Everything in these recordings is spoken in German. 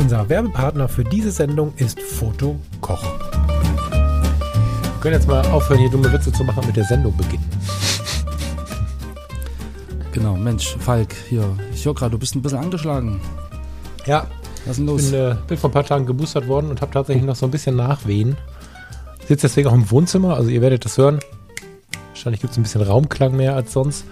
Unser Werbepartner für diese Sendung ist Foto Koch. Wir können jetzt mal aufhören, hier dumme Witze zu machen und mit der Sendung beginnen. Genau, Mensch, Falk, hier. Ich höre gerade, du bist ein bisschen angeschlagen. Ja, Was ist denn ich los? bin, äh, bin vor ein paar Tagen geboostert worden und habe tatsächlich noch so ein bisschen Nachwehen. Sitze deswegen auch im Wohnzimmer, also ihr werdet das hören. Wahrscheinlich gibt es ein bisschen Raumklang mehr als sonst.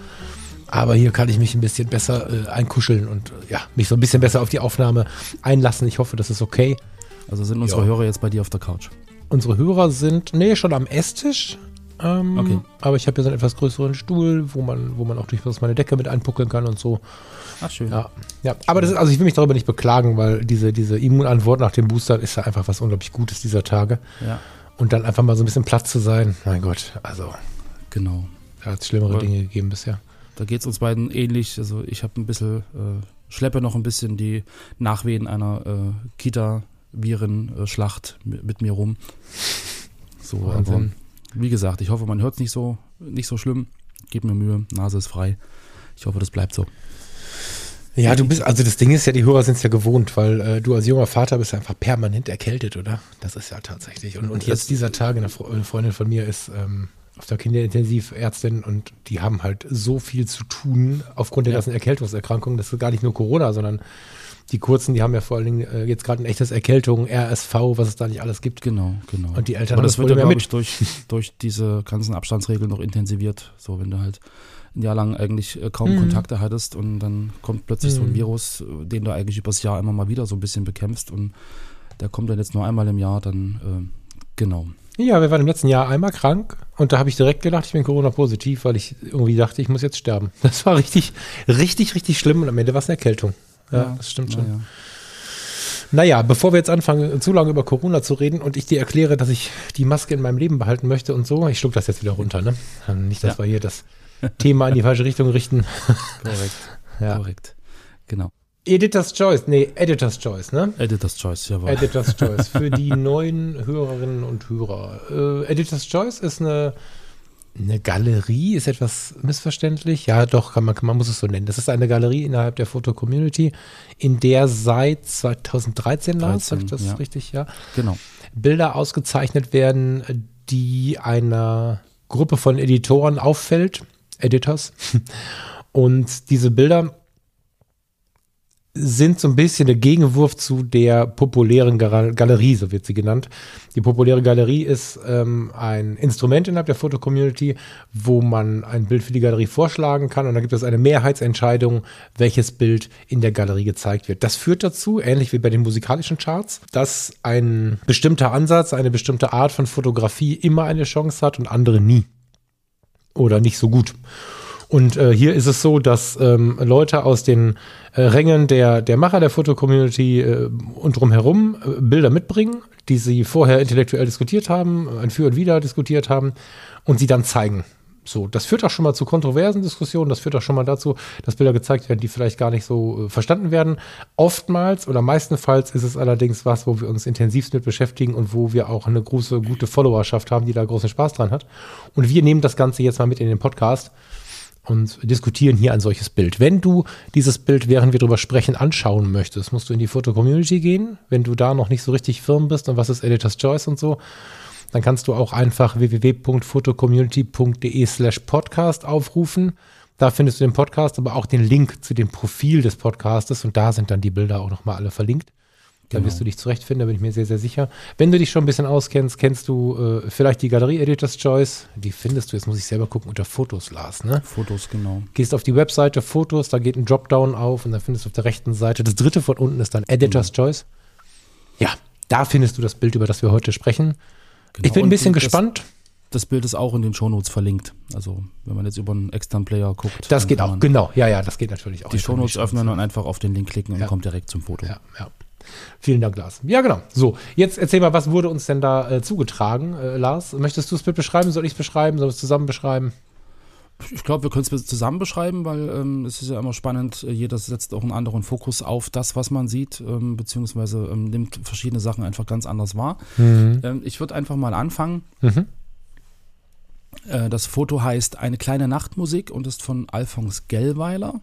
Aber hier kann ich mich ein bisschen besser äh, einkuscheln und äh, ja, mich so ein bisschen besser auf die Aufnahme einlassen. Ich hoffe, das ist okay. Also sind unsere Ja. Hörer jetzt bei dir auf der Couch? Unsere Hörer sind, nee, schon am Esstisch. Ähm, Okay. Aber ich habe hier so einen etwas größeren Stuhl, wo man, wo man auch durchaus meine Decke mit einpuckeln kann und so. Ach, schön. Ja, ja. Aber das ist, also ich will mich darüber nicht beklagen, weil diese, diese Immunantwort nach dem Booster ist ja einfach was unglaublich Gutes dieser Tage. Ja, Und dann einfach mal so ein bisschen Platz zu sein. Mein Gott, also genau. da hat es schlimmere Ja. Dinge gegeben bisher. Da geht es uns beiden ähnlich. Also ich habe ein bisschen, äh, schleppe noch ein bisschen die Nachwehen einer äh, Kita-Viren-Schlacht mit, mit mir rum. So, aber Wahnsinn. wie gesagt, ich hoffe, man hört es nicht so, nicht so schlimm. Gebt mir Mühe, Nase ist frei. Ich hoffe, das bleibt so. Ja, du bist, also das Ding ist ja, die Hörer sind es ja gewohnt, weil äh, du als junger Vater bist ja einfach permanent erkältet, oder? Das ist ja tatsächlich. Und, und jetzt dieser Tage, eine Freundin von mir ist ähm, auf der Kinderintensivärztin und die haben halt so viel zu tun aufgrund der Ja. ganzen Erkältungserkrankungen. Das ist gar nicht nur Corona, sondern die kurzen, die haben ja vor allen Dingen äh, jetzt gerade ein echtes Erkältung, RSV, was es da nicht alles gibt. Genau, genau. Und die Eltern Aber haben das das wird ja, glaube ich, durch, durch diese ganzen Abstandsregeln noch intensiviert. So, wenn du halt ein Jahr lang eigentlich äh, kaum Mhm. Kontakte hattest und dann kommt plötzlich so ein Mhm. Virus, den du eigentlich übers Jahr immer mal wieder so ein bisschen bekämpfst und der kommt dann jetzt nur einmal im Jahr, dann äh, genau. Ja, wir waren im letzten Jahr einmal krank und da habe ich direkt gedacht, ich bin Corona-positiv, weil ich irgendwie dachte, ich muss jetzt sterben. Das war richtig, richtig, richtig schlimm und am Ende war es eine Erkältung. Ja, das stimmt schon. Naja. Naja, bevor wir jetzt anfangen, zu lange über Corona zu reden und ich dir erkläre, dass ich die Maske in meinem Leben behalten möchte und so, ich schluck das jetzt wieder runter, ne? Nicht, dass Ja. wir hier das Thema in die falsche Richtung richten. Korrekt, Ja. korrekt. Genau. Editor's Choice, nee, Editor's Choice, ne? Editor's Choice, jawohl. Editor's Choice für die neuen Hörerinnen und Hörer. Äh, Editor's Choice ist eine, eine Galerie, ist etwas missverständlich. Ja, doch, kann man, man muss es so nennen. Das ist eine Galerie innerhalb der Foto-Community, in der seit 2013, Lars, sag ich 13, das ja. richtig, ja, genau. Bilder ausgezeichnet werden, die einer Gruppe von Editoren auffällt, Editors. Und diese Bilder sind so ein bisschen der Gegenwurf zu der populären Gal- Galerie, so wird sie genannt. Die populäre Galerie ist ähm, ein Instrument innerhalb der Foto-Community, wo man ein Bild für die Galerie vorschlagen kann und dann gibt es eine Mehrheitsentscheidung, welches Bild in der Galerie gezeigt wird. Das führt dazu, ähnlich wie bei den musikalischen Charts, dass ein bestimmter Ansatz, eine bestimmte Art von Fotografie immer eine Chance hat und andere nie. Oder nicht so gut. Und äh, hier ist es so, dass ähm, Leute aus den äh, Rängen der, der Macher der Foto-Community äh, und drumherum äh, Bilder mitbringen, die sie vorher intellektuell diskutiert haben, ein Für und Wider diskutiert haben und sie dann zeigen. So, das führt auch schon mal zu kontroversen Diskussionen, das führt auch schon mal dazu, dass Bilder gezeigt werden, die vielleicht gar nicht so äh, verstanden werden. Oftmals oder meistenfalls ist es allerdings was, wo wir uns intensivst mit beschäftigen und wo wir auch eine große, gute Followerschaft haben, die da großen Spaß dran hat. Und wir nehmen das Ganze jetzt mal mit in den Podcast und diskutieren hier ein solches Bild. Wenn du dieses Bild, während wir drüber sprechen, anschauen möchtest, musst du in die Foto-Community gehen. Wenn du da noch nicht so richtig firm bist und was ist Editor's Choice und so, dann kannst du auch einfach www.fotocommunity.de slash podcast aufrufen. Da findest du den Podcast, aber auch den Link zu dem Profil des Podcastes und da sind dann die Bilder auch nochmal alle verlinkt. Da Genau. wirst du dich zurechtfinden, da bin ich mir sehr, sehr sicher. Wenn du dich schon ein bisschen auskennst, kennst du äh, vielleicht die Galerie Editor's Choice. Die findest du, jetzt muss ich selber gucken, unter Fotos, Lars, ne? Fotos, genau. Gehst auf die Webseite Fotos, da geht ein Dropdown auf und dann findest du auf der rechten Seite, das dritte von unten ist dann Editor's Choice. Ja, da findest du das Bild, über das wir heute sprechen. genau. Ich bin ein bisschen das- gespannt. das Bild ist auch in den Shownotes verlinkt. Also wenn man jetzt über einen externen Player guckt. Das geht auch, genau. Ja, ja, das geht natürlich auch. Die Shownotes öffnen und einfach auf den Link klicken und Ja. kommt direkt zum Foto. Ja, ja. Vielen Dank, Lars. Ja, genau. So, jetzt erzähl mal, was wurde uns denn da äh, zugetragen, äh, Lars? Möchtest du das Bild beschreiben? Soll ich es beschreiben? Soll ich es zusammen beschreiben? Ich glaube, wir können es zusammen beschreiben, weil ähm, es ist ja immer spannend. äh, Jeder setzt auch einen anderen Fokus auf das, was man sieht, ähm, beziehungsweise ähm, nimmt verschiedene Sachen einfach ganz anders wahr. Ähm, ich würde einfach mal anfangen. Mhm. Äh, das Foto heißt Eine kleine Nachtmusik und ist von Alphons Gellweiler.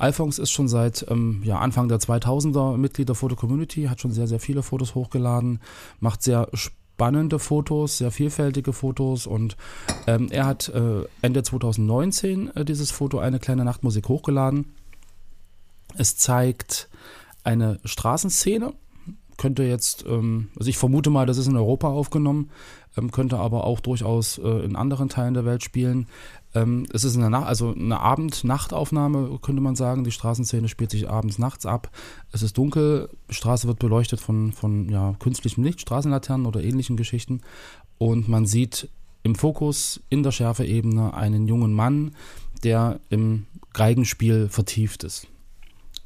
Alphons ist schon seit ähm, ja, Anfang der 2000er Mitglied der Foto-Community, hat schon sehr, sehr viele Fotos hochgeladen, macht sehr spannende Fotos, sehr vielfältige Fotos und ähm, er hat äh, Ende 2019 äh, dieses Foto Eine kleine Nachtmusik hochgeladen. Es zeigt eine Straßenszene, könnte jetzt, ähm, also ich vermute mal, das ist in Europa aufgenommen, ähm, könnte aber auch durchaus äh, in anderen Teilen der Welt spielen. Ähm, es ist eine, Nacht, also eine Abend-Nachtaufnahme, könnte man sagen. Die Straßenszene spielt sich abends, nachts ab. Es ist dunkel, die Straße wird beleuchtet von, von ja, künstlichem Licht, Straßenlaternen oder ähnlichen Geschichten. Und man sieht im Fokus in der Schärfeebene einen jungen Mann, der im Geigenspiel vertieft ist.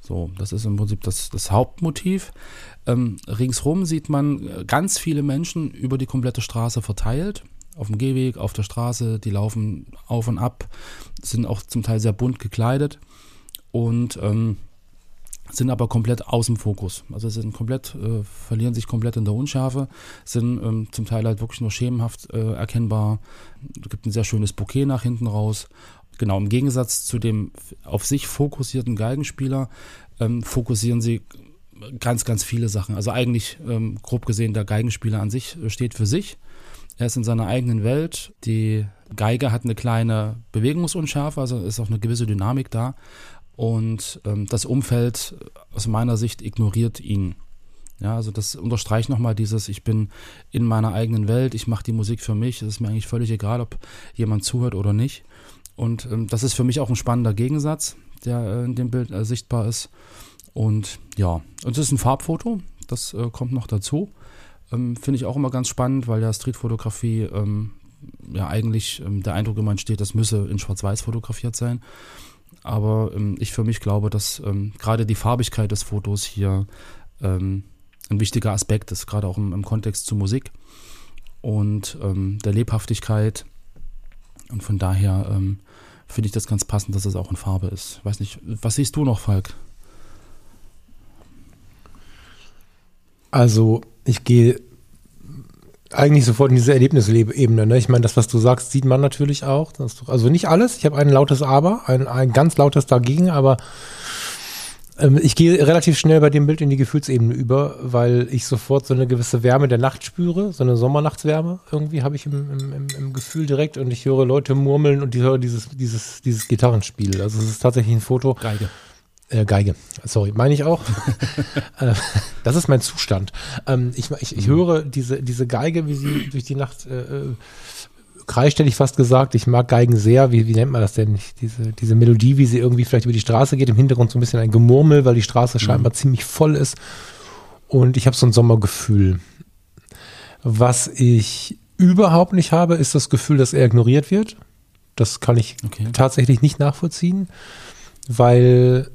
So, das ist im Prinzip das, das Hauptmotiv. Ähm, ringsrum sieht man äh, ganz viele Menschen über die komplette Straße verteilt. Auf dem Gehweg, auf der Straße, die laufen auf und ab, sind auch zum Teil sehr bunt gekleidet und ähm, sind aber komplett aus dem Fokus. Also sind komplett, äh, verlieren sich komplett in der Unschärfe, sind ähm, zum Teil halt wirklich nur schemenhaft äh, erkennbar. Es gibt ein sehr schönes Bouquet nach hinten raus. Genau, im Gegensatz zu dem auf sich fokussierten Geigenspieler ähm, fokussieren sie ganz, ganz viele Sachen. Also eigentlich, ähm, grob gesehen, der Geigenspieler an sich äh, steht für sich. Er ist in seiner eigenen Welt. Die Geige hat eine kleine Bewegungsunschärfe, also ist auch eine gewisse Dynamik da. Und ähm, das Umfeld äh, aus meiner Sicht ignoriert ihn. Ja, also das unterstreicht nochmal dieses, ich bin in meiner eigenen Welt, ich mache die Musik für mich, es ist mir eigentlich völlig egal, ob jemand zuhört oder nicht. Und ähm, das ist für mich auch ein spannender Gegensatz, der äh, in dem Bild äh, sichtbar ist. Und ja, und es ist ein Farbfoto, das äh, kommt noch dazu. Ähm, Finde ich auch immer ganz spannend, weil ja Streetfotografie ähm, ja eigentlich ähm, der Eindruck immer entsteht, das müsse in Schwarz-Weiß fotografiert sein. Aber ähm, ich für mich glaube, dass ähm, gerade die Farbigkeit des Fotos hier ähm, ein wichtiger Aspekt ist, gerade auch im, im Kontext zu Musik und ähm, der Lebhaftigkeit. Und von daher ähm, finde ich das ganz passend, dass es auch in Farbe ist. Weiß nicht, was siehst du noch, Falk? Also, ich gehe eigentlich sofort in diese Erlebnisebene. Ne? Ich meine, das, was du sagst, sieht man natürlich auch. Das, also nicht alles. Ich habe ein lautes Aber, ein, ein ganz lautes Dagegen, aber ich gehe relativ schnell bei dem Bild in die Gefühlsebene über, weil ich sofort so eine gewisse Wärme der Nacht spüre, so eine Sommernachtswärme irgendwie habe ich im, im, im, Gefühl direkt und ich höre Leute murmeln und ich höre dieses, dieses, dieses Gitarrenspiel. Also es ist tatsächlich ein Foto, Geige. äh, Geige, sorry, meine ich auch. Äh, das ist mein Zustand. Ähm, ich, ich, ich höre diese, diese Geige, wie sie durch die Nacht äh, äh, kreischt, hätte ich fast gesagt. Ich mag Geigen sehr. Wie, wie nennt man das denn? Diese, diese Melodie, wie sie irgendwie vielleicht über die Straße geht. Im Hintergrund so ein bisschen ein Gemurmel, weil die Straße scheinbar ziemlich voll ist. Und ich habe so ein Sommergefühl. Was ich überhaupt nicht habe, ist das Gefühl, dass er ignoriert wird. Das kann ich Okay. tatsächlich nicht nachvollziehen, weil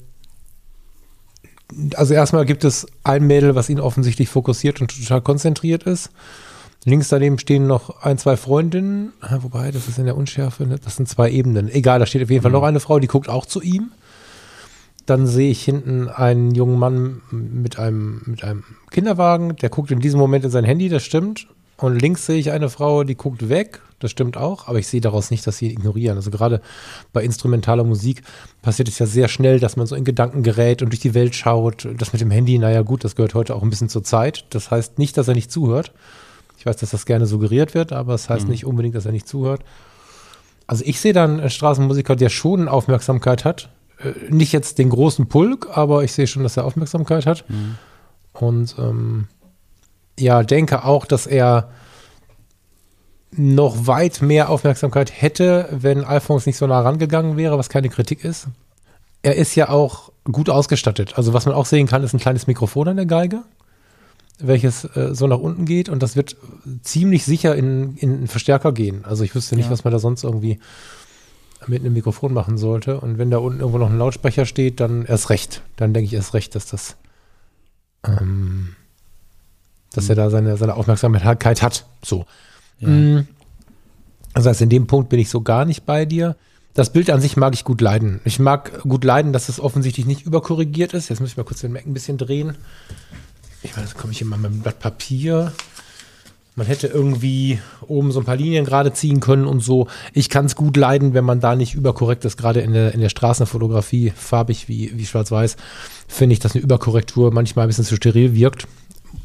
also erstmal gibt es ein Mädel, was ihn offensichtlich fokussiert und total konzentriert ist. Links daneben stehen noch ein, zwei Freundinnen, Ah, wobei, das ist in der Unschärfe, ne? das sind zwei Ebenen. Egal, da steht auf jeden Fall noch eine Frau, die guckt auch zu ihm. Dann sehe ich hinten einen jungen Mann mit einem, mit einem Kinderwagen, der guckt in diesem Moment in sein Handy, das stimmt. Und links sehe ich eine Frau, die guckt weg, das stimmt auch, aber ich sehe daraus nicht, dass sie ihn ignorieren. Also gerade bei instrumentaler Musik passiert es ja sehr schnell, dass man so in Gedanken gerät und durch die Welt schaut. Das mit dem Handy, naja gut, das gehört heute auch ein bisschen zur Zeit. Das heißt nicht, dass er nicht zuhört. Ich weiß, dass das gerne suggeriert wird, aber es das heißt nicht unbedingt, dass er nicht zuhört. Also ich sehe dann einen Straßenmusiker, der schon Aufmerksamkeit hat. Äh, Nicht jetzt den großen Pulk, aber ich sehe schon, dass er Aufmerksamkeit hat. Und ähm, ja, denke auch, dass er noch weit mehr Aufmerksamkeit hätte, wenn Alphonse nicht so nah rangegangen wäre, was keine Kritik ist. Er ist ja auch gut ausgestattet. Also was man auch sehen kann, ist ein kleines Mikrofon an der Geige. Welches äh, so nach unten geht und das wird ziemlich sicher in, in einen Verstärker gehen. Also ich wüsste nicht, Ja. was man da sonst irgendwie mit einem Mikrofon machen sollte. Und wenn da unten irgendwo noch ein Lautsprecher steht, dann erst recht. Dann denke ich erst recht, dass das, ähm, dass er da seine, seine Aufmerksamkeit hat. So. Ja. Mm. Das heißt, in dem Punkt bin ich so gar nicht bei dir. Das Bild an sich mag ich gut leiden. Ich mag gut leiden, dass es offensichtlich nicht überkorrigiert ist. Jetzt muss ich mal kurz den Mac ein bisschen drehen. Ich meine, jetzt komme ich immer mit einem Blatt Papier. Man hätte irgendwie oben so ein paar Linien gerade ziehen können und so. Ich kann es gut leiden, wenn man da nicht überkorrekt ist, gerade in der, in der Straßenfotografie, farbig wie, wie schwarz-weiß, finde ich, dass eine Überkorrektur manchmal ein bisschen zu steril wirkt.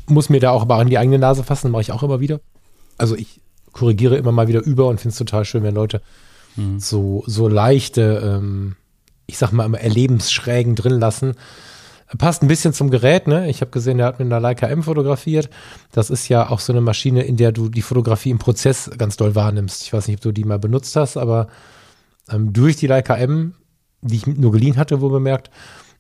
Muss mir da auch aber an die eigene Nase fassen, mache ich auch immer wieder. Also ich korrigiere immer mal wieder über und finde es total schön, wenn Leute so, so leichte, ähm, ich sag mal immer Erlebensschrägen drin lassen. Passt ein bisschen zum Gerät, ne? Ich habe gesehen, der hat mit einer Leica M fotografiert. Das ist ja auch so eine Maschine, in der du die Fotografie im Prozess ganz doll wahrnimmst. Ich weiß nicht, ob du die mal benutzt hast, aber ähm, durch die Leica M, die ich nur geliehen hatte, wo bemerkt,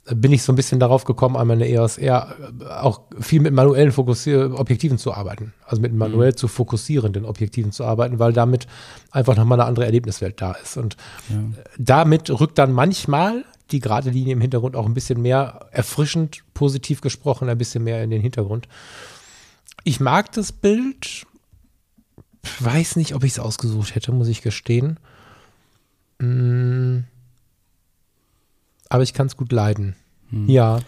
äh, bin ich so ein bisschen darauf gekommen, einmal eine EOS R äh, auch viel mit manuellen Fokussier Objektiven zu arbeiten. Also mit manuell zu fokussierenden Objektiven zu arbeiten, weil damit einfach nochmal eine andere Erlebniswelt da ist. Und Ja. damit rückt dann manchmal die gerade Linie im Hintergrund auch ein bisschen mehr erfrischend, positiv gesprochen, ein bisschen mehr in den Hintergrund. Ich mag das Bild. Weiß nicht, ob ich es ausgesucht hätte, muss ich gestehen. Mm. Aber ich kann es gut leiden. Ja.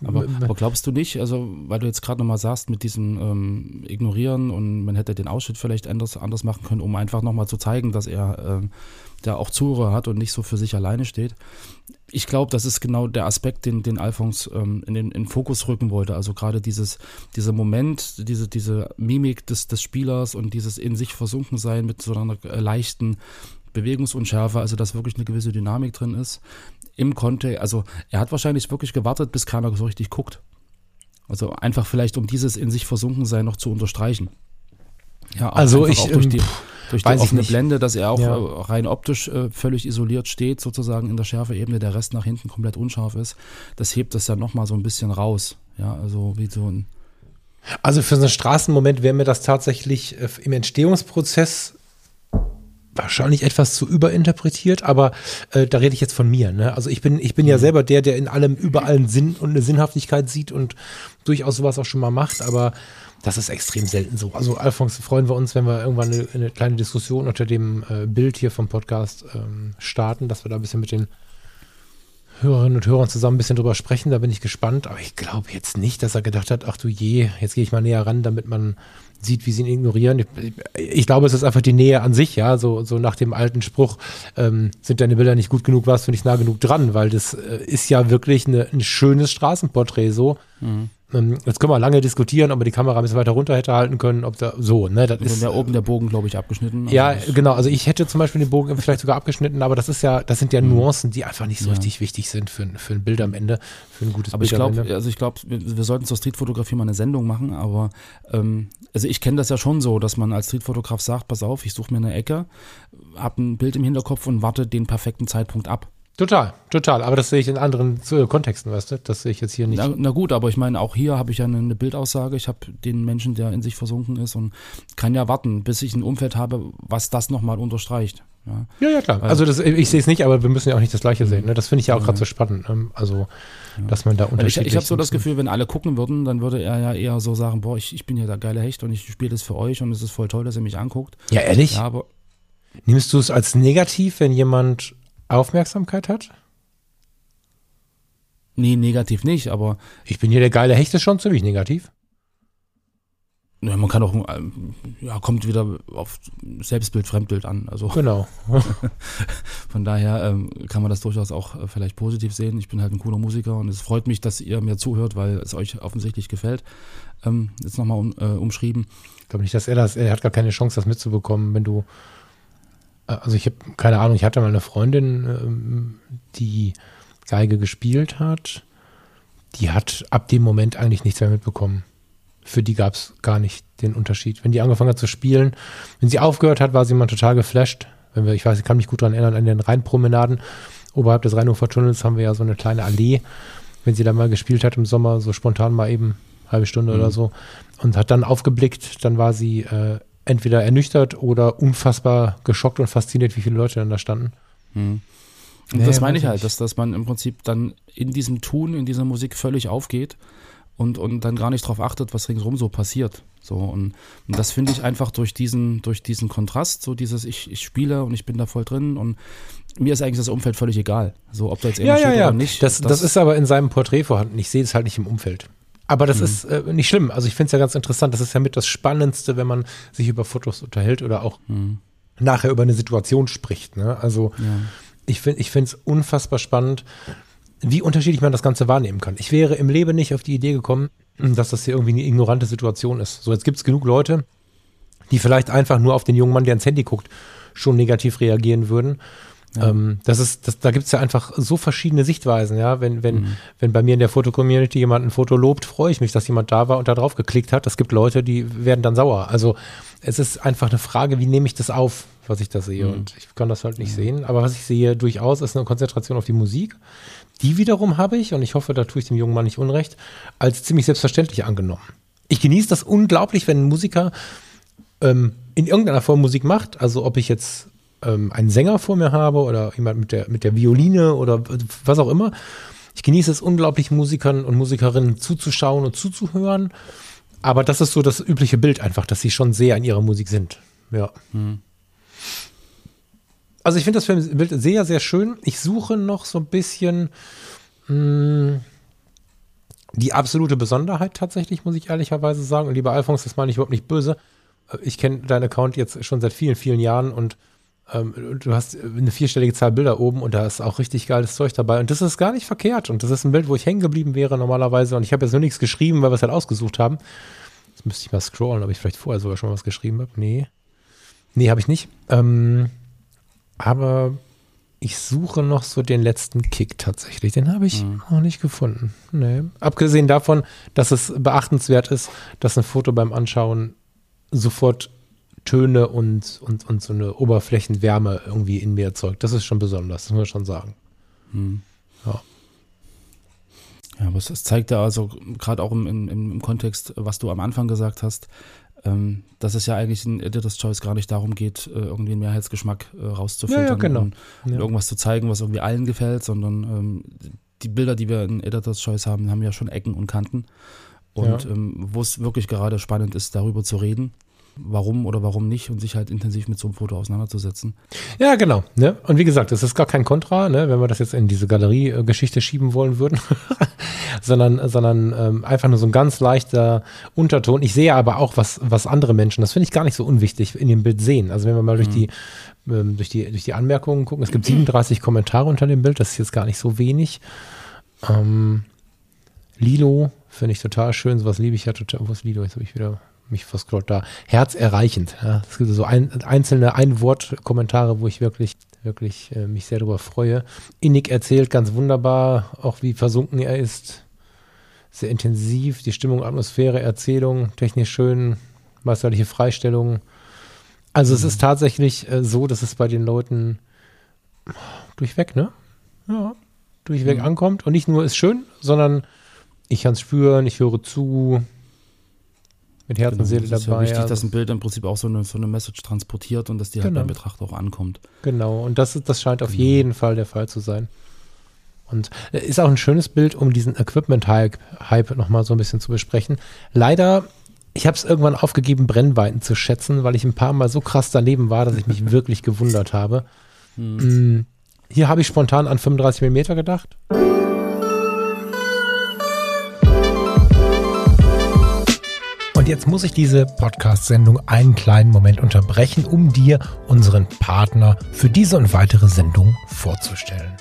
Ich- Aber, aber glaubst du nicht, also weil du jetzt gerade nochmal sagst, mit diesem ähm, Ignorieren und man hätte den Ausschnitt vielleicht anders, anders machen können, um einfach nochmal zu zeigen, dass er ähm, da auch Zuhörer hat und nicht so für sich alleine steht. Ich glaube, das ist genau der Aspekt, den, den Alphons ähm, in den in Fokus rücken wollte. Also gerade dieses, dieser Moment, diese, diese Mimik des, des Spielers und dieses in sich versunken sein mit so einer äh, leichten Bewegungsunschärfe, also dass wirklich eine gewisse Dynamik drin ist. Im Kontext, also er hat wahrscheinlich wirklich gewartet, bis keiner so richtig guckt. Also einfach vielleicht, um dieses in sich versunken sein noch zu unterstreichen. Ja, Also ich, auch durch ähm, die, durch die weiß ich offene. Blende, dass er auch Ja. äh, rein optisch äh, völlig isoliert steht, sozusagen in der Schärfeebene, der Rest nach hinten komplett unscharf ist. Das hebt das ja nochmal so ein bisschen raus. Ja, also wie so ein Also für so einen Straßenmoment wäre mir das tatsächlich äh, im Entstehungsprozess wahrscheinlich etwas zu überinterpretiert, aber äh, da rede ich jetzt von mir. Ne? Also ich bin, ich bin ja selber der, der in allem überall einen Sinn und eine Sinnhaftigkeit sieht und durchaus sowas auch schon mal macht, aber das ist extrem selten so. Also Alphons, freuen wir uns, wenn wir irgendwann eine, eine kleine Diskussion unter dem äh, Bild hier vom Podcast ähm, starten, dass wir da ein bisschen mit den Hörerinnen und Hörern zusammen ein bisschen drüber sprechen. Da bin ich gespannt. Aber ich glaube jetzt nicht, dass er gedacht hat, ach du je, jetzt gehe ich mal näher ran, damit man sieht, wie sie ihn ignorieren. Ich, ich glaube, es ist einfach die Nähe an sich, ja, so, so nach dem alten Spruch, ähm, sind deine Bilder nicht gut genug, warst du nicht nah genug dran, weil das äh, ist ja wirklich eine, ein schönes Straßenporträt so. Ähm, jetzt können wir lange diskutieren, ob man die Kamera ein bisschen weiter runter hätte halten können, ob da so, ne, das ist der oben der Bogen, glaube ich, abgeschnitten. Also ja, genau. Also ich hätte zum Beispiel den Bogen vielleicht sogar abgeschnitten, aber das ist ja, das sind ja Nuancen, die einfach nicht so Mhm. Ja. richtig wichtig sind für, ein- für ein Bild am Ende, für ein gutes Aber ich Bild am glaube, Ende. also ich glaube, wir, wir sollten zur Streetfotografie mal eine Sendung machen, aber ähm, also ich kenne das ja schon so, dass man als Streetfotograf sagt, pass auf, ich suche mir eine Ecke, habe ein Bild im Hinterkopf und warte den perfekten Zeitpunkt ab. Total, total. Aber das sehe ich in anderen äh, Kontexten, weißt du? Das sehe ich jetzt hier nicht. Na, na gut, aber ich meine, auch hier habe ich ja eine, eine Bildaussage. Ich habe den Menschen, der in sich versunken ist und kann ja warten, bis ich ein Umfeld habe, was das nochmal unterstreicht. Ja. Ja, ja, klar. Also das, ich sehe es nicht, aber wir müssen ja auch nicht das Gleiche sehen. Ne? Das finde ich ja auch Ja. gerade so spannend. ähm, Also, dass man da Weil ich unterschiedlich ich habe so das. Gefühl, wenn alle gucken würden, dann würde er ja eher so sagen, boah, ich, ich bin ja der geile Hecht und ich spiele das für euch und es ist voll toll, dass ihr mich anguckt. Ja, ehrlich? Ja, aber Nimmst du es als negativ, wenn jemand Aufmerksamkeit hat? nee, negativ nicht, aber Ich bin hier der geile Hecht, ist schon ziemlich negativ. Ja, man kann auch, ähm, ja, kommt wieder auf Selbstbild, Fremdbild an. Also Genau. von daher ähm, kann man das durchaus auch äh, vielleicht positiv sehen. Ich bin halt ein cooler Musiker und es freut mich, dass ihr mir zuhört, weil es euch offensichtlich gefällt. Ähm, jetzt nochmal um, äh, umschrieben. Ich glaube nicht, dass er das, er hat gar keine Chance, das mitzubekommen, wenn du, äh, also ich habe keine Ahnung, ich hatte mal eine Freundin, ähm, die Geige gespielt hat, die hat ab dem Moment eigentlich nichts mehr mitbekommen. Für die gab es gar nicht den Unterschied. Wenn die angefangen hat zu spielen, wenn sie aufgehört hat, war sie immer total geflasht. Wenn wir, ich weiß, ich kann mich gut daran erinnern, an den Rheinpromenaden. Oberhalb des Rheinufer Tunnels haben wir ja so eine kleine Allee. Wenn sie da mal gespielt hat im Sommer, so spontan mal eben halbe Stunde oder so, und hat dann aufgeblickt, dann war sie äh, entweder ernüchtert oder unfassbar geschockt und fasziniert, wie viele Leute dann da standen. Und Nee, das meine ich halt, dass, dass man im Prinzip dann in diesem Tun, in dieser Musik völlig aufgeht und, und dann gar nicht darauf achtet, was ringsherum so passiert. So, und, und das finde ich einfach durch diesen, durch diesen Kontrast, so dieses, ich, ich spiele und ich bin da voll drin und mir ist eigentlich das Umfeld völlig egal. So, ob da jetzt Ja, ja, steht ja. oder nicht. Das, das, ist aber in seinem Porträt vorhanden. Ich sehe es halt nicht im Umfeld. Aber das ist äh, nicht schlimm. Also ich finde es ja ganz interessant. Das ist ja mit das Spannendste, wenn man sich über Fotos unterhält oder auch nachher über eine Situation spricht. Ne? Also ich finde ich finde es unfassbar spannend, wie unterschiedlich man das Ganze wahrnehmen kann. Ich wäre im Leben nicht auf die Idee gekommen, dass das hier irgendwie eine ignorante Situation ist. So, jetzt gibt es genug Leute, die vielleicht einfach nur auf den jungen Mann, der ins Handy guckt, schon negativ reagieren würden. Ähm, das ist, das, da gibt es ja einfach so verschiedene Sichtweisen, ja. Wenn, wenn, wenn bei mir in der Fotocommunity jemand ein Foto lobt, freue ich mich, dass jemand da war und da drauf geklickt hat. Es gibt Leute, die werden dann sauer. Also es ist einfach eine Frage, wie nehme ich das auf, was ich da sehe. Und ich kann das halt nicht sehen. Aber was ich sehe durchaus ist eine Konzentration auf die Musik. Die wiederum habe ich, und ich hoffe, da tue ich dem jungen Mann nicht unrecht, als ziemlich selbstverständlich angenommen. Ich genieße das unglaublich, wenn ein Musiker ähm, in irgendeiner Form Musik macht. Also ob ich jetzt ähm, einen Sänger vor mir habe oder jemand mit der, mit der Violine oder was auch immer. Ich genieße es unglaublich, Musikern und Musikerinnen zuzuschauen und zuzuhören. Aber das ist so das übliche Bild einfach, dass sie schon sehr in ihrer Musik sind. Ja. Also ich finde das Bild sehr, sehr schön. Ich suche noch so ein bisschen mh, die absolute Besonderheit tatsächlich, muss ich ehrlicherweise sagen. Und lieber Alphonse, das meine ich überhaupt nicht böse. Äh, Ich kenne deinen Account jetzt schon seit vielen, vielen Jahren und ähm, du hast eine vierstellige Zahl Bilder oben und da ist auch richtig geiles Zeug dabei. Und das ist gar nicht verkehrt. Und das ist ein Bild, wo ich hängen geblieben wäre normalerweise. Und ich habe jetzt nur nichts geschrieben, weil wir es halt ausgesucht haben. Jetzt müsste ich mal scrollen, ob ich vielleicht vorher sogar schon was geschrieben habe. Nee. Nee, habe ich nicht. Ähm, aber ich suche noch so den letzten Kick tatsächlich. Den habe ich noch nicht gefunden. Nee. Abgesehen davon, dass es beachtenswert ist, dass ein Foto beim Anschauen sofort Töne und, und, und so eine Oberflächenwärme irgendwie in mir erzeugt. Das ist schon besonders, das muss man schon sagen. Ja. Ja, aber es, zeigt ja also gerade auch im, im, im Kontext, was du am Anfang gesagt hast, ähm, dass es ja eigentlich in Editor's Choice gar nicht darum geht, äh, irgendwie einen Mehrheitsgeschmack äh, rauszufiltern Ja, ja, genau. und Ja. irgendwas zu zeigen, was irgendwie allen gefällt, sondern ähm, die Bilder, die wir in Editor's Choice haben, haben ja schon Ecken und Kanten. Und ähm, wo es wirklich gerade spannend ist, darüber zu reden, warum oder warum nicht und sich halt intensiv mit so einem Foto auseinanderzusetzen. Ja, genau. Ne? Und wie gesagt, es ist gar kein Kontra, ne? wenn wir das jetzt in diese Galerie-Geschichte schieben wollen würden, sondern, sondern ähm, einfach nur so ein ganz leichter Unterton. Ich sehe aber auch, was, was andere Menschen, das finde ich gar nicht so unwichtig, in dem Bild sehen. Also wenn wir mal durch die ähm, durch die, durch die Anmerkungen gucken. Es gibt 37 Kommentare unter dem Bild, das ist jetzt gar nicht so wenig. Ähm, Lilo finde ich total schön, sowas liebe ich ja total. Wo ist Lilo? Jetzt habe ich wieder mich verscrollt da. Herzerreichend. Ja. Es gibt so ein, einzelne Ein-Wort-Kommentare, wo ich wirklich, wirklich äh, mich sehr darüber freue. Innig erzählt ganz wunderbar, auch wie versunken er ist. Sehr intensiv, die Stimmung, Atmosphäre, Erzählung, technisch schön, meisterliche Freistellung. Also es ist tatsächlich äh, so, dass es bei den Leuten durchweg, ne? Ja, durchweg ankommt. Und nicht nur ist schön, sondern ich kann es spüren, ich höre zu, mit Herz und Seele Genau, das ist dabei. ja wichtig, also- dass ein Bild im Prinzip auch so eine, so eine Message transportiert und dass die halt Genau. beim Betrachter auch ankommt. Genau, und das, das scheint auf jeden Fall der Fall zu sein. Und äh, ist auch ein schönes Bild, um diesen Equipment-Hype Hype nochmal so ein bisschen zu besprechen. Leider, ich habe es irgendwann aufgegeben, Brennweiten zu schätzen, weil ich ein paar Mal so krass daneben war, dass ich mich wirklich gewundert habe. Mm, Hier habe ich spontan an 35 mm gedacht. Jetzt muss ich diese Podcast-Sendung einen kleinen Moment unterbrechen, um dir unseren Partner für diese und weitere Sendung vorzustellen.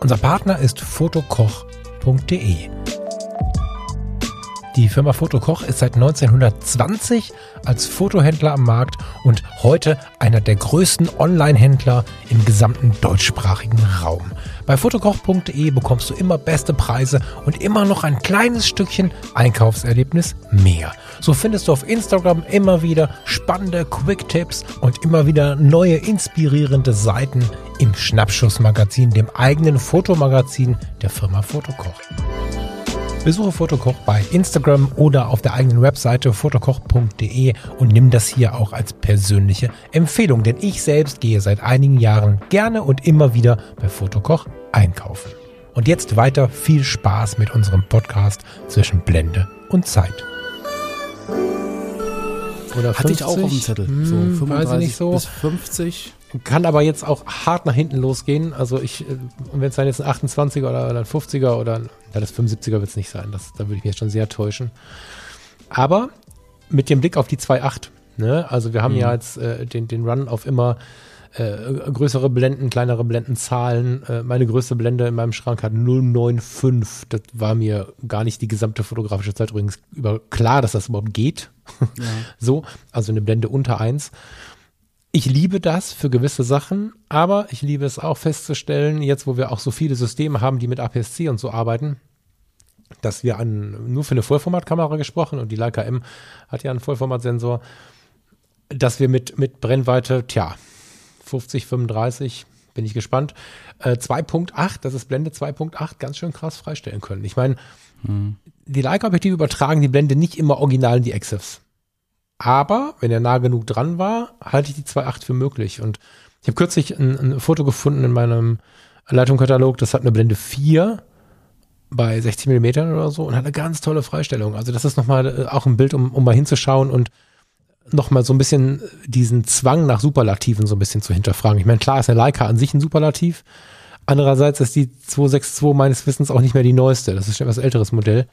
Unser Partner ist fotokoch.de. Die Firma Fotokoch ist seit 1920 als Fotohändler am Markt und heute einer der größten Online-Händler im gesamten deutschsprachigen Raum. Bei fotokoch.de bekommst du immer beste Preise und immer noch ein kleines Stückchen Einkaufserlebnis mehr. So findest du auf Instagram immer wieder spannende Quick-Tipps und immer wieder neue inspirierende Seiten im Schnappschussmagazin, dem eigenen Fotomagazin der Firma Fotokoch. Besuche Fotokoch bei Instagram oder auf der eigenen Webseite fotokoch.de und nimm das hier auch als persönliche Empfehlung, denn ich selbst gehe seit einigen Jahren gerne und immer wieder bei Fotokoch einkaufen. Und jetzt weiter viel Spaß mit unserem Podcast zwischen Blende und Zeit. Oder Hatte ich auch auf dem Zettel. Hm, so 35 so. bis 50. Kann aber jetzt auch hart nach hinten losgehen. Also ich, äh, wenn es dann jetzt ein 28er oder ein 50er oder ein, ja, das 75er wird es nicht sein. Das, da würde ich mich jetzt schon sehr täuschen. Aber mit dem Blick auf die 2.8, ne? also wir haben mhm. ja jetzt äh, den, den Run auf immer äh, größere Blenden, kleinere Blendenzahlen. Äh, meine größte Blende in meinem Schrank hat 095. Das war mir gar nicht die gesamte fotografische Zeit übrigens über klar, dass das überhaupt geht. Ja. so, also eine Blende unter 1 ich liebe das für gewisse Sachen, aber ich liebe es auch festzustellen, jetzt wo wir auch so viele Systeme haben, die mit APS-C und so arbeiten, dass wir an, nur für eine Vollformatkamera gesprochen und die Leica M hat ja einen Vollformatsensor, dass wir mit, mit Brennweite, tja, 50, 35, bin ich gespannt, äh, 2.8, das ist Blende 2.8, ganz schön krass freistellen können. Ich meine, hm. die Leica-Objektive übertragen die Blende nicht immer original in die EXIFs. Aber wenn er nah genug dran war, halte ich die 2.8 für möglich. Und ich habe kürzlich ein, ein, Foto gefunden in meinem Leitungskatalog, das hat eine Blende 4 bei 60 mm oder so und hat eine ganz tolle Freistellung. Also das ist nochmal äh, auch ein Bild, um, um mal hinzuschauen und nochmal so ein bisschen diesen Zwang nach Superlativen so ein bisschen zu hinterfragen. Ich meine, klar ist eine Leica an sich ein Superlativ. Andererseits ist die 262 meines Wissens auch nicht mehr die neueste. Das ist schon etwas älteres Modell.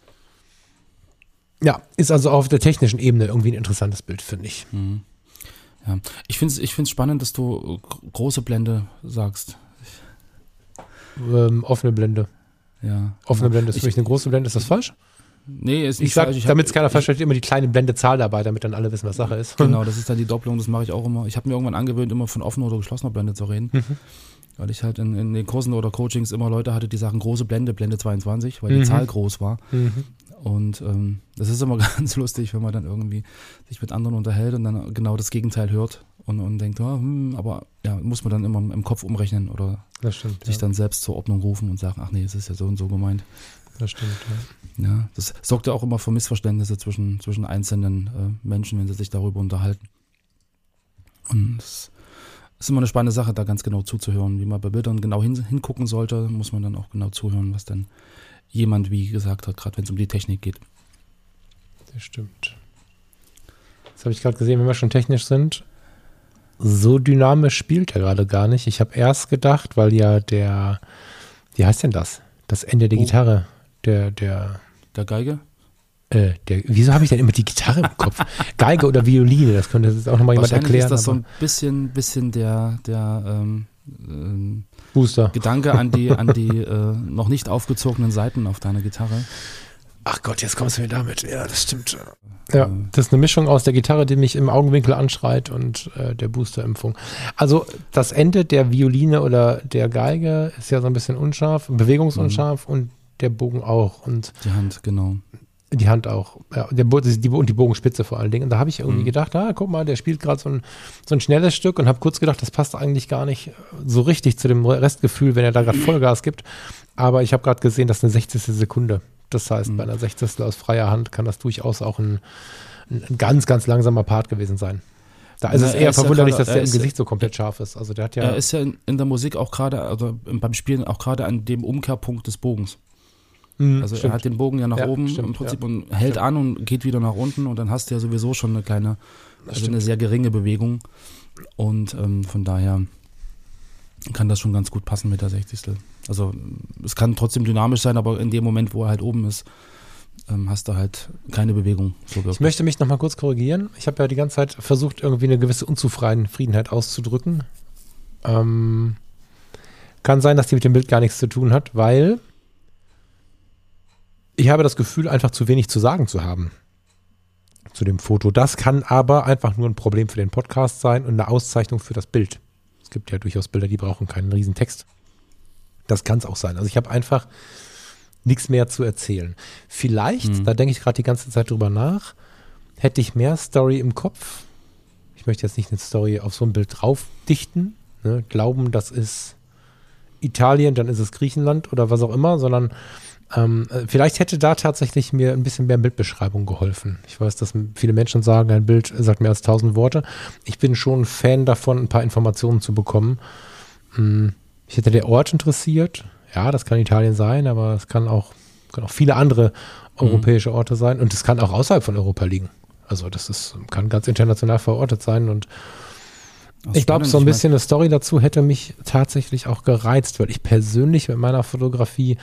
Ja, ist also auf der technischen Ebene irgendwie ein interessantes Bild, finde ich. Mhm. Ja. Ich finde es ich find's spannend, dass du große Blende sagst. Ähm, offene Blende. Ja. Offene Blende ist vielleicht eine große Blende, ist das falsch? Nee, ist nicht ich sag, falsch. damit es keiner falsch versteht, immer die kleine Blendezahl dabei, damit dann alle wissen, was Sache ist. Genau, das ist dann die Doppelung, das mache ich auch immer. Ich habe mir irgendwann angewöhnt, immer von offener oder geschlossener Blende zu reden. Mhm. Weil ich halt in, in, den Kursen oder Coachings immer Leute hatte, die sagen große Blende, Blende 22, weil die mhm. Zahl groß war. Mhm. Und ähm, das ist immer ganz lustig, wenn man dann irgendwie sich mit anderen unterhält und dann genau das Gegenteil hört und, und denkt, oh, hm, aber ja, muss man dann immer im Kopf umrechnen oder stimmt, sich ja. dann selbst zur Ordnung rufen und sagen, ach nee, es ist ja so und so gemeint. Das stimmt, ja. ja das sorgt ja auch immer für Missverständnisse zwischen, zwischen einzelnen äh, Menschen, wenn sie sich darüber unterhalten. Und es ist immer eine spannende Sache, da ganz genau zuzuhören. Wie man bei Bildern genau hin, hingucken sollte, muss man dann auch genau zuhören, was dann jemand wie gesagt hat, gerade wenn es um die Technik geht. Das stimmt. Das habe ich gerade gesehen, wenn wir schon technisch sind. So dynamisch spielt er gerade gar nicht. Ich habe erst gedacht, weil ja der, wie heißt denn das? Das Ende der oh. Gitarre, der, der. Der Geige? Äh, der, wieso habe ich denn immer die Gitarre im Kopf? Geige oder Violine, das könnte jetzt auch nochmal jemand erklären. ist das so ein bisschen, bisschen der, der ähm, ähm, Booster. Gedanke an die, an die äh, noch nicht aufgezogenen Seiten auf deiner Gitarre. Ach Gott, jetzt kommst du mir damit. Ja, das stimmt. Ja, das ist eine Mischung aus der Gitarre, die mich im Augenwinkel anschreit und äh, der Boosterimpfung. Also das Ende der Violine oder der Geige ist ja so ein bisschen unscharf, bewegungsunscharf mhm. und der Bogen auch. Und die Hand, genau. Die Hand auch. Ja, der, die, und die Bogenspitze vor allen Dingen. Und da habe ich irgendwie mhm. gedacht, ah, guck mal, der spielt gerade so ein, so ein schnelles Stück und habe kurz gedacht, das passt eigentlich gar nicht so richtig zu dem Restgefühl, wenn er da gerade Vollgas gibt. Aber ich habe gerade gesehen, das ist eine 60. Sekunde. Das heißt, mhm. bei einer 60. aus freier Hand kann das durchaus auch ein, ein ganz, ganz langsamer Part gewesen sein. Da ist Na, es eher verwunderlich, ja grade, dass der im Gesicht so komplett scharf ist. Also der hat ja. Er ist ja in, in der Musik auch gerade, also beim Spielen auch gerade an dem Umkehrpunkt des Bogens. Mhm, also stimmt. er hat den Bogen ja nach ja, oben stimmt, im Prinzip ja. und hält stimmt. an und geht wieder nach unten und dann hast du ja sowieso schon eine kleine, also eine sehr geringe Bewegung. Und ähm, von daher kann das schon ganz gut passen mit der 60. Also es kann trotzdem dynamisch sein, aber in dem Moment, wo er halt oben ist, ähm, hast du halt keine Bewegung. So ich möchte mich nochmal kurz korrigieren. Ich habe ja die ganze Zeit versucht, irgendwie eine gewisse Unzufriedenheit auszudrücken. Ähm, kann sein, dass die mit dem Bild gar nichts zu tun hat, weil ich habe das Gefühl, einfach zu wenig zu sagen zu haben zu dem Foto. Das kann aber einfach nur ein Problem für den Podcast sein und eine Auszeichnung für das Bild. Es gibt ja durchaus Bilder, die brauchen keinen riesen Text. Das kann es auch sein. Also ich habe einfach nichts mehr zu erzählen. Vielleicht, mhm. da denke ich gerade die ganze Zeit drüber nach, hätte ich mehr Story im Kopf. Ich möchte jetzt nicht eine Story auf so ein Bild draufdichten, ne? glauben, das ist Italien, dann ist es Griechenland oder was auch immer, sondern Ähm, äh, vielleicht hätte da tatsächlich mir ein bisschen mehr Bildbeschreibung geholfen. Ich weiß, dass viele Menschen sagen, ein Bild sagt mehr als tausend Worte. Ich bin schon Fan davon, ein paar Informationen zu bekommen. Hm, ich hätte der Ort interessiert. Ja, das kann Italien sein, aber es kann auch, kann auch viele andere europäische Orte sein und es kann auch außerhalb von Europa liegen. Also das ist, kann ganz international verortet sein und Das ich glaube, so ein bisschen eine Story dazu hätte mich tatsächlich auch gereizt, weil ich persönlich mit meiner Fotografie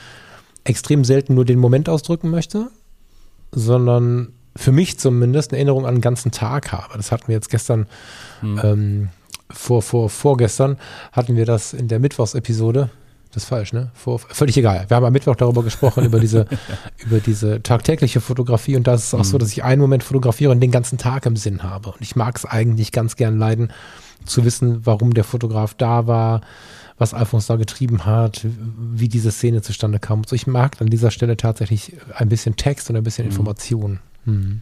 extrem selten nur den Moment ausdrücken möchte, sondern für mich zumindest eine Erinnerung an den ganzen Tag habe. Das hatten wir jetzt gestern, Hm. ähm, vor, vor, vorgestern hatten wir das in der Mittwochsepisode. Das ist falsch, ne? Vor, völlig egal. Wir haben am Mittwoch darüber gesprochen, über diese, über diese tagtägliche Fotografie. Und da ist es auch so, dass ich einen Moment fotografiere und den ganzen Tag im Sinn habe. Und ich mag es eigentlich ganz gern leiden, zu wissen, warum der Fotograf da war, was Alphonse da getrieben hat, wie diese Szene zustande kam. So, ich mag an dieser Stelle tatsächlich ein bisschen Text und ein bisschen Information. Mhm.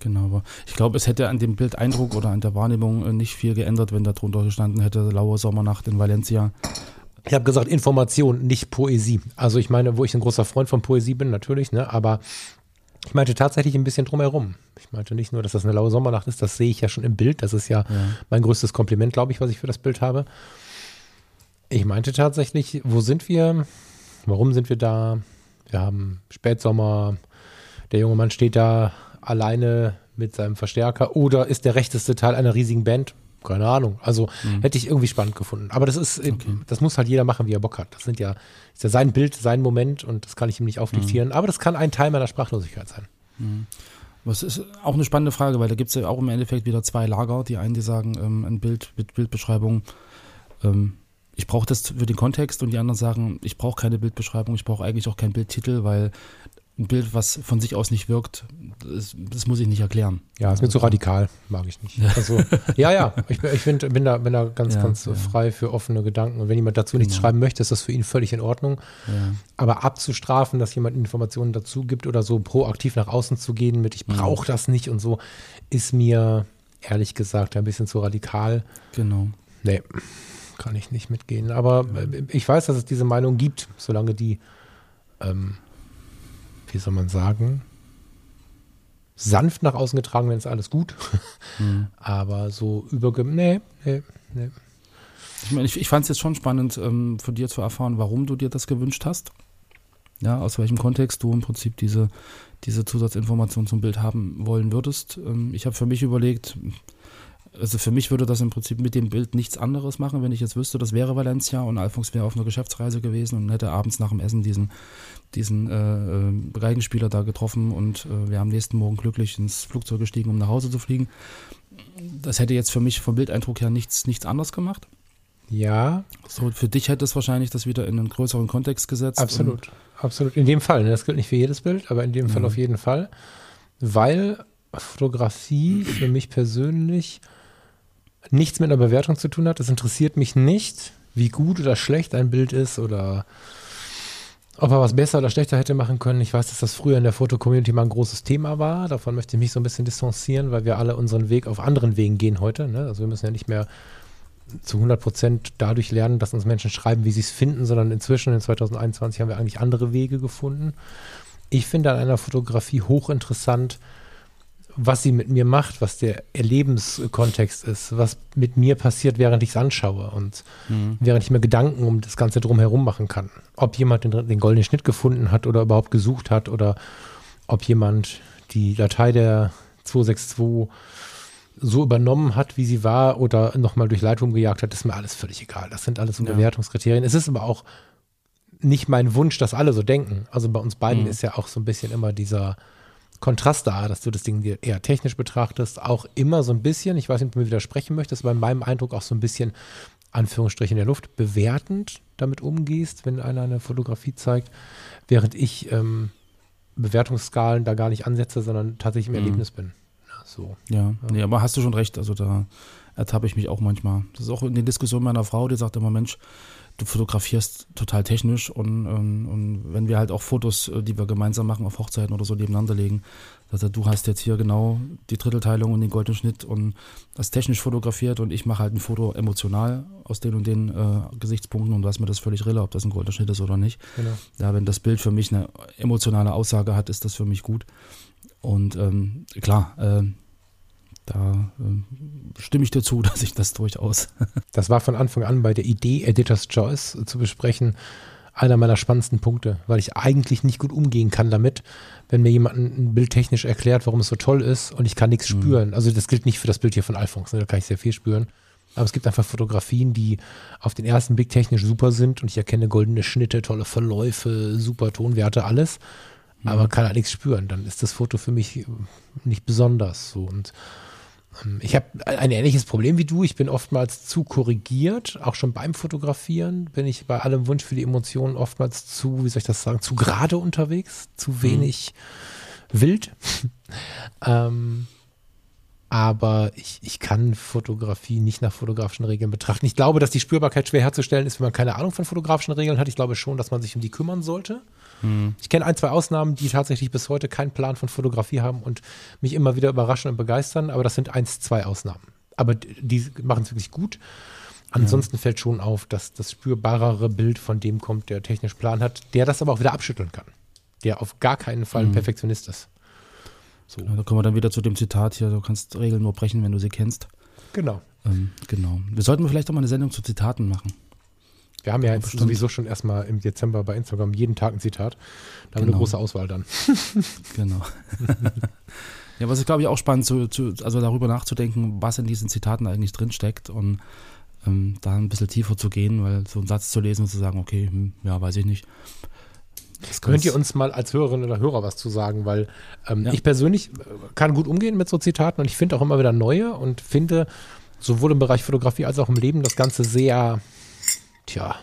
Genau, aber ich glaube, es hätte an dem Bildeindruck oder an der Wahrnehmung äh, nicht viel geändert, wenn da drunter gestanden hätte, laue Sommernacht in Valencia. Ich habe gesagt Information, nicht Poesie. Also ich meine, wo ich ein großer Freund von Poesie bin, natürlich, ne? aber ich meinte tatsächlich ein bisschen drumherum. Ich meinte nicht nur, dass das eine laue Sommernacht ist, das sehe ich ja schon im Bild. Das ist ja, mein größtes Kompliment, glaube ich, was ich für das Bild habe. Ich meinte tatsächlich, wo sind wir? Warum sind wir da? Wir haben Spätsommer, der junge Mann steht da alleine mit seinem Verstärker oder ist der rechteste Teil einer riesigen Band? Keine Ahnung. Also hätte ich irgendwie spannend gefunden. Aber das ist, eben- das muss halt jeder machen, wie er Bock hat. Das sind ja, ist ja sein Bild, sein Moment und das kann ich ihm nicht aufdiktieren. Aber das kann ein Teil meiner Sprachlosigkeit sein. Was ist auch eine spannende Frage, weil da gibt es ja auch im Endeffekt wieder zwei Lager. Die einen, die sagen, ähm, ein Bild mit Bildbeschreibung, ähm, ich brauche das für den Kontext und die anderen sagen, ich brauche keine Bildbeschreibung, ich brauche eigentlich auch keinen Bildtitel, weil ein Bild, was von sich aus nicht wirkt, das, das muss ich nicht erklären. Ja, ist mir zu radikal, mag ich nicht. Also, ja, ja, ich, bin- ich find, bin, da, bin da ganz, Ja, ganz ja. frei für offene Gedanken. Und wenn jemand dazu nichts Genau. schreiben möchte, ist das für ihn völlig in Ordnung. Ja. Aber abzustrafen, dass jemand Informationen dazu gibt oder so proaktiv nach außen zu gehen mit, ich brauche das nicht und so, ist mir ehrlich gesagt ein bisschen zu radikal. Genau. Nee, kann ich nicht mitgehen. Aber äh, ich weiß, dass es diese Meinung gibt, solange die, ähm, wie soll man sagen, sanft nach außen getragen werden, ist alles gut. Aber so überge... Nee, nee, nee. Ich meine, ich, ich fand es jetzt schon spannend, ähm, von dir zu erfahren, warum du dir das gewünscht hast. Ja, aus welchem Kontext du im Prinzip diese, diese Zusatzinformation zum Bild haben wollen würdest. Ähm, ich habe für mich überlegt, also für mich würde das im Prinzip mit dem Bild nichts anderes machen, wenn ich jetzt wüsste, das wäre Valencia und Alphonse wäre auf einer Geschäftsreise gewesen und hätte abends nach dem Essen diesen, diesen äh, äh, Geigenspieler da getroffen und äh, wäre am nächsten Morgen glücklich ins Flugzeug gestiegen, um nach Hause zu fliegen. Das hätte jetzt für mich vom Bildeindruck her nichts, nichts anderes gemacht. Ja, So, für dich hätte es wahrscheinlich das wieder in einen größeren Kontext gesetzt. absolut. Absolut. In dem Fall. Ne? Das gilt nicht für jedes Bild, aber in dem Fall auf jeden Fall. Weil Fotografie für mich persönlich nichts mit einer Bewertung zu tun hat. Es interessiert mich nicht, wie gut oder schlecht ein Bild ist oder ob er was besser oder schlechter hätte machen können. Ich weiß, dass das früher in der Foto-Community mal ein großes Thema war. Davon möchte ich mich so ein bisschen distanzieren, weil wir alle unseren Weg auf anderen Wegen gehen heute. Ne? Also wir müssen ja nicht mehr zu 100 Prozent dadurch lernen, dass uns Menschen schreiben, wie sie es finden, sondern inzwischen in 2021 haben wir eigentlich andere Wege gefunden. Ich finde an einer Fotografie hochinteressant, was sie mit mir macht, was der Erlebenskontext ist, was mit mir passiert, während ich es anschaue und während ich mir Gedanken um das Ganze drumherum machen kann. Ob jemand den, den goldenen Schnitt gefunden hat oder überhaupt gesucht hat oder ob jemand die Datei der 262 so übernommen hat, wie sie war oder nochmal durch Lightroom gejagt hat, ist mir alles völlig egal. Das sind alles so Ja. Bewertungskriterien. Es ist aber auch nicht mein Wunsch, dass alle so denken. Also bei uns beiden ist ja auch so ein bisschen immer dieser Kontrast da, dass du das Ding dir eher technisch betrachtest, auch immer so ein bisschen, ich weiß nicht, ob du mir widersprechen möchtest, aber in meinem Eindruck auch so ein bisschen, Anführungsstriche in der Luft, bewertend damit umgehst, wenn einer eine Fotografie zeigt, während ich ähm, Bewertungsskalen da gar nicht ansetze, sondern tatsächlich im Mhm. Erlebnis bin. Ja, so. Ja, nee, aber hast du schon recht. Also da ertappe ich mich auch manchmal. Das ist auch in den Diskussionen meiner Frau, die sagt immer, Mensch, du fotografierst total technisch und, und, und wenn wir halt auch Fotos, äh, die wir gemeinsam machen auf Hochzeiten oder so nebeneinander legen, also du hast jetzt hier genau die Drittelteilung und den goldenen Schnitt und das technisch fotografiert und ich mache halt ein Foto emotional aus den und den äh, Gesichtspunkten und du hast mir das völlig rille, ob das ein goldener Schnitt ist oder nicht. Genau. Ja, wenn das Bild für mich eine emotionale Aussage hat, ist das für mich gut. Und ähm, klar, äh, da äh, stimme ich dir zu, dass ich das durchaus. das war von Anfang an bei der Idee, Editor's Choice zu besprechen, einer meiner spannendsten Punkte, weil ich eigentlich nicht gut umgehen kann damit, wenn mir jemand ein Bild technisch erklärt, warum es so toll ist und ich kann nichts mhm. spüren. Also das gilt nicht für das Bild hier von Alphonse, ne? da kann ich sehr viel spüren. Aber es gibt einfach Fotografien, die auf den ersten Blick technisch super sind und ich erkenne goldene Schnitte, tolle Verläufe, super Tonwerte, alles, mhm. aber kann halt nichts spüren. Dann ist das Foto für mich nicht besonders so und ich habe ein ähnliches Problem wie du. Ich bin oftmals zu korrigiert, auch schon beim Fotografieren bin ich bei allem Wunsch für die Emotionen oftmals zu, wie soll ich das sagen, zu gerade unterwegs, zu mhm. wenig mhm. wild. ähm, aber ich, ich kann Fotografie nicht nach fotografischen Regeln betrachten. Ich glaube, dass die Spürbarkeit schwer herzustellen ist, wenn man keine Ahnung von fotografischen Regeln hat. Ich glaube schon, dass man sich um die kümmern sollte. Hm. Ich kenne ein, zwei Ausnahmen, die tatsächlich bis heute keinen Plan von Fotografie haben und mich immer wieder überraschen und begeistern, aber das sind eins, zwei Ausnahmen. Aber die machen es wirklich gut. Ansonsten ja. fällt schon auf, dass das spürbarere Bild von dem kommt, der technisch Plan hat, der das aber auch wieder abschütteln kann. Der auf gar keinen Fall ein hm. Perfektionist ist. So. Genau, da kommen wir dann wieder zu dem Zitat hier, du kannst Regeln nur brechen, wenn du sie kennst. Genau. Ähm, genau. Wir sollten vielleicht auch mal eine Sendung zu Zitaten machen. Wir haben ja jetzt Bestimmt. sowieso schon erstmal im Dezember bei Instagram jeden Tag ein Zitat. Da haben wir eine genau. große Auswahl dann. genau. ja, was ist, glaube ich, auch spannend, zu, zu, also darüber nachzudenken, was in diesen Zitaten eigentlich drinsteckt und ähm, da ein bisschen tiefer zu gehen, weil so einen Satz zu lesen und zu sagen, okay, hm, ja, weiß ich nicht. Könnt ihr uns mal als Hörerinnen oder Hörer was zu sagen? Weil ähm, ja. ich persönlich äh, kann gut umgehen mit so Zitaten und ich finde auch immer wieder neue und finde sowohl im Bereich Fotografie als auch im Leben das Ganze sehr, tja,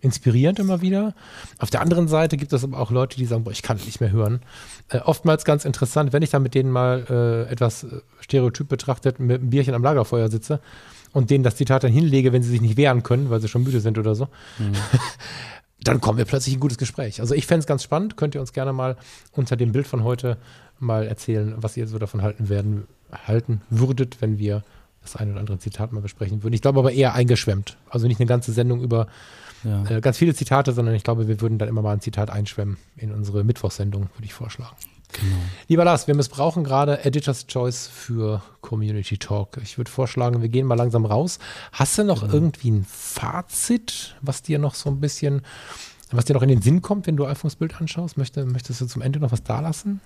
inspirierend immer wieder. Auf der anderen Seite gibt es aber auch Leute, die sagen, boah, ich kann nicht mehr hören. Äh, oftmals ganz interessant, wenn ich dann mit denen mal äh, etwas äh, stereotyp betrachtet mit einem Bierchen am Lagerfeuer sitze und denen das Zitat dann hinlege, wenn sie sich nicht wehren können, weil sie schon müde sind oder so. Mhm. dann kommen wir plötzlich in ein gutes Gespräch. Also ich fände es ganz spannend. Könnt ihr uns gerne mal unter dem Bild von heute mal erzählen, was ihr so davon halten werden, halten würdet, wenn wir das ein oder andere Zitat mal besprechen würden. Ich glaube aber eher eingeschwemmt. Also nicht eine ganze Sendung über ja. äh, ganz viele Zitate, sondern ich glaube, wir würden dann immer mal ein Zitat einschwemmen in unsere Mittwochssendung, würde ich vorschlagen. Genau. Lieber Lars, wir missbrauchen gerade Editor's Choice für Community Talk. Ich würde vorschlagen, wir gehen mal langsam raus. Hast du noch genau. irgendwie ein Fazit, was dir noch so ein bisschen, was dir noch in den Sinn kommt, wenn du iPhones Bild anschaust? Möchte, möchtest du zum Ende noch was da lassen?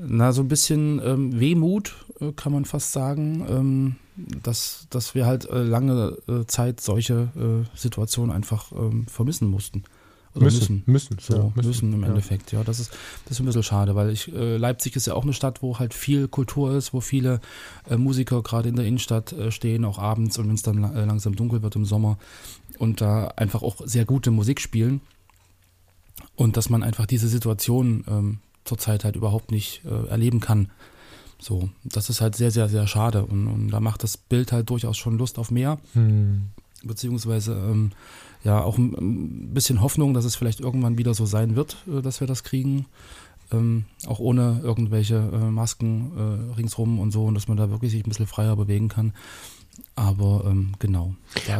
Na, so ein bisschen ähm, Wehmut, äh, kann man fast sagen, ähm, dass, dass wir halt äh, lange äh, Zeit solche äh, Situationen einfach ähm, vermissen mussten. Oder müssen. Müssen, so, ja, müssen, müssen im ja. Endeffekt. Ja, das ist, das ist ein bisschen schade, weil ich, äh, Leipzig ist ja auch eine Stadt, wo halt viel Kultur ist, wo viele äh, Musiker gerade in der Innenstadt stehen, auch abends und wenn es dann langsam dunkel wird im Sommer und da einfach auch sehr gute Musik spielen. Und dass man einfach diese Situation ähm, zurzeit halt überhaupt nicht äh, erleben kann. So, das ist halt sehr, sehr, sehr schade. Und, und da macht das Bild halt durchaus schon Lust auf mehr. Hm. Beziehungsweise ähm, ja auch ein bisschen Hoffnung, dass es vielleicht irgendwann wieder so sein wird, äh, dass wir das kriegen. Ähm, auch ohne irgendwelche äh, Masken äh, ringsrum und so und dass man da wirklich sich ein bisschen freier bewegen kann. Aber ähm, genau.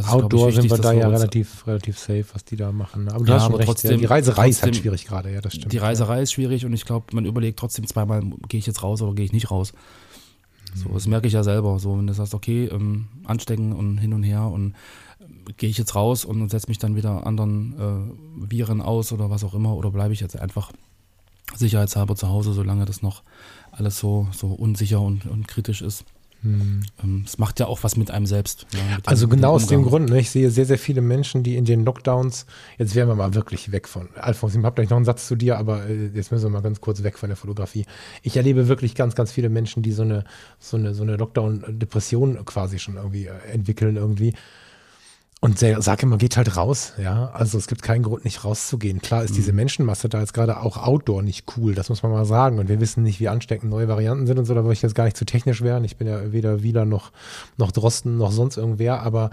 Outdoor es, wichtig, sind wir da ja relativ, relativ safe, was die da machen. Aber du ja, hast schon recht, trotzdem, ja. die Reiserei ist halt schwierig gerade, ja, das stimmt. Die Reiserei ist schwierig und ich glaube, man überlegt trotzdem zweimal, gehe ich jetzt raus oder gehe ich nicht raus. So, das merke ich ja selber. So, wenn du sagst, okay, ähm, anstecken und hin und her und gehe ich jetzt raus und setze mich dann wieder anderen äh, Viren aus oder was auch immer oder bleibe ich jetzt einfach sicherheitshalber zu Hause, solange das noch alles so, so unsicher und, und kritisch ist. Hm. Ähm, es macht ja auch was mit einem selbst. Ja, mit also dem, genau aus dem Grund. Ne? Ich sehe sehr, sehr viele Menschen, die in den Lockdowns, jetzt wären wir mal wirklich weg von, Alfons, ich habe gleich noch einen Satz zu dir, aber äh, jetzt müssen wir mal ganz kurz weg von der Fotografie. Ich erlebe wirklich ganz, ganz viele Menschen, die so eine, so eine, so eine Lockdown-Depression quasi schon irgendwie äh, entwickeln irgendwie. Und sag immer, geht halt raus, ja. Also es gibt keinen Grund, nicht rauszugehen. Klar ist mhm. diese Menschenmasse da jetzt gerade auch Outdoor nicht cool, das muss man mal sagen. Und wir wissen nicht, wie ansteckend neue Varianten sind und so, da würde ich jetzt gar nicht zu technisch werden. Ich bin ja weder Wieler noch, noch Drosten noch sonst irgendwer, aber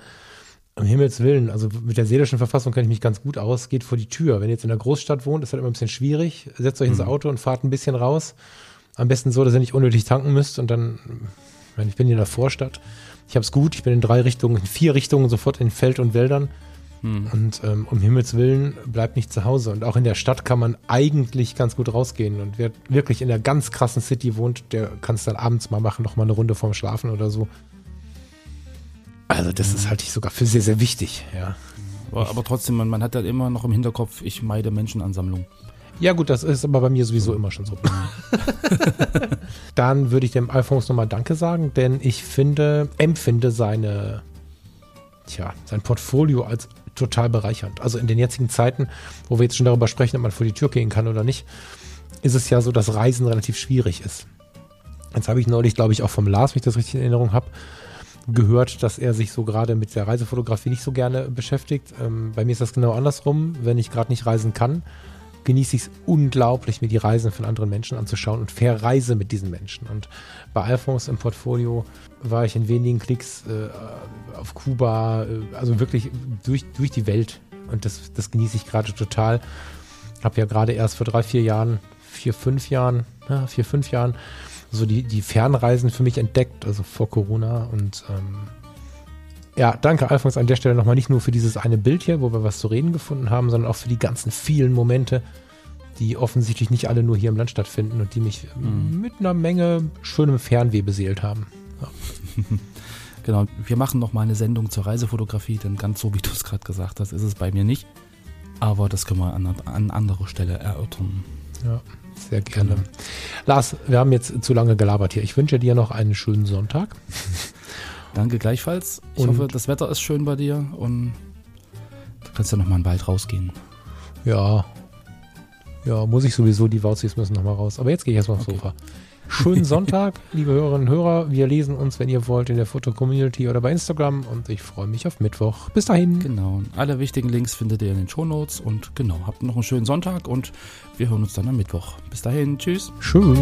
Um Himmels Willen, also mit der seelischen Verfassung kenne ich mich ganz gut aus. Geht vor die Tür. Wenn ihr jetzt in der Großstadt wohnt, ist das immer ein bisschen schwierig. Setzt euch ins Mhm. Auto und fahrt ein bisschen raus. Am besten so, dass ihr nicht unnötig tanken müsst. Und dann, ich bin hier in der Vorstadt. Ich habe es gut. Ich bin in drei Richtungen, in vier Richtungen sofort in Feld und Wäldern. Hm. Und ähm, um Himmels Willen bleibt nicht zu Hause. Und auch in der Stadt kann man eigentlich ganz gut rausgehen. Und wer wirklich in der ganz krassen City wohnt, der kann es dann abends mal machen, noch mal eine Runde vorm Schlafen oder so. Also das ist halte ich sogar für sehr, sehr wichtig, ja. Aber, aber trotzdem, man, man hat halt immer noch im Hinterkopf, ich meide Menschenansammlungen. Ja gut, das ist aber bei mir sowieso immer schon so. Dann würde ich dem Alphonse nochmal Danke sagen, denn ich finde, empfinde seine, tja, sein Portfolio als total bereichernd. Also in den jetzigen Zeiten, wo wir jetzt schon darüber sprechen, ob man vor die Tür gehen kann oder nicht, ist es ja so, dass Reisen relativ schwierig ist. Jetzt habe ich neulich, glaube ich, auch vom Lars, wenn ich das richtig in Erinnerung habe, gehört, dass er sich so gerade mit der Reisefotografie nicht so gerne beschäftigt. Ähm, bei mir ist das genau andersrum. Wenn ich gerade nicht reisen kann, genieße ich es unglaublich, mir die Reisen von anderen Menschen anzuschauen und verreise mit diesen Menschen. Und bei Alphonse im Portfolio war ich in wenigen Klicks äh, auf Kuba, äh, also wirklich durch, durch die Welt. Und das, das genieße ich gerade total. Habe ja gerade erst vor drei, vier Jahren, vier, fünf Jahren, ja, vier, fünf Jahren, so die, die Fernreisen für mich entdeckt, also vor Corona. Und ähm, ja, danke Alphonse an der Stelle nochmal nicht nur für dieses eine Bild hier, wo wir was zu reden gefunden haben, sondern auch für die ganzen vielen Momente, die offensichtlich nicht alle nur hier im Land stattfinden und die mich Mhm. mit einer Menge schönem Fernweh beseelt haben. Genau, wir machen noch mal eine Sendung zur Reisefotografie, denn ganz so, wie du es gerade gesagt hast, ist es bei mir nicht. Aber das können wir an, an anderer Stelle erörtern. Ja, sehr gerne. Lars, wir haben jetzt zu lange gelabert hier. Ich wünsche dir noch einen schönen Sonntag. Danke gleichfalls. Ich Und- hoffe, das Wetter ist schön bei dir und du kannst ja noch mal bald rausgehen. Ja. Ja, muss ich sowieso, die Wauzis müssen nochmal raus. Aber jetzt gehe ich erstmal aufs Okay. Sofa. Schönen Sonntag, liebe Hörerinnen und Hörer. Wir lesen uns, wenn ihr wollt, in der Foto-Community oder bei Instagram und ich freue mich auf Mittwoch. Bis dahin. Genau. Alle wichtigen Links findet ihr in den Shownotes und genau, habt noch einen schönen Sonntag und wir hören uns dann am Mittwoch. Bis dahin, tschüss. Tschüss.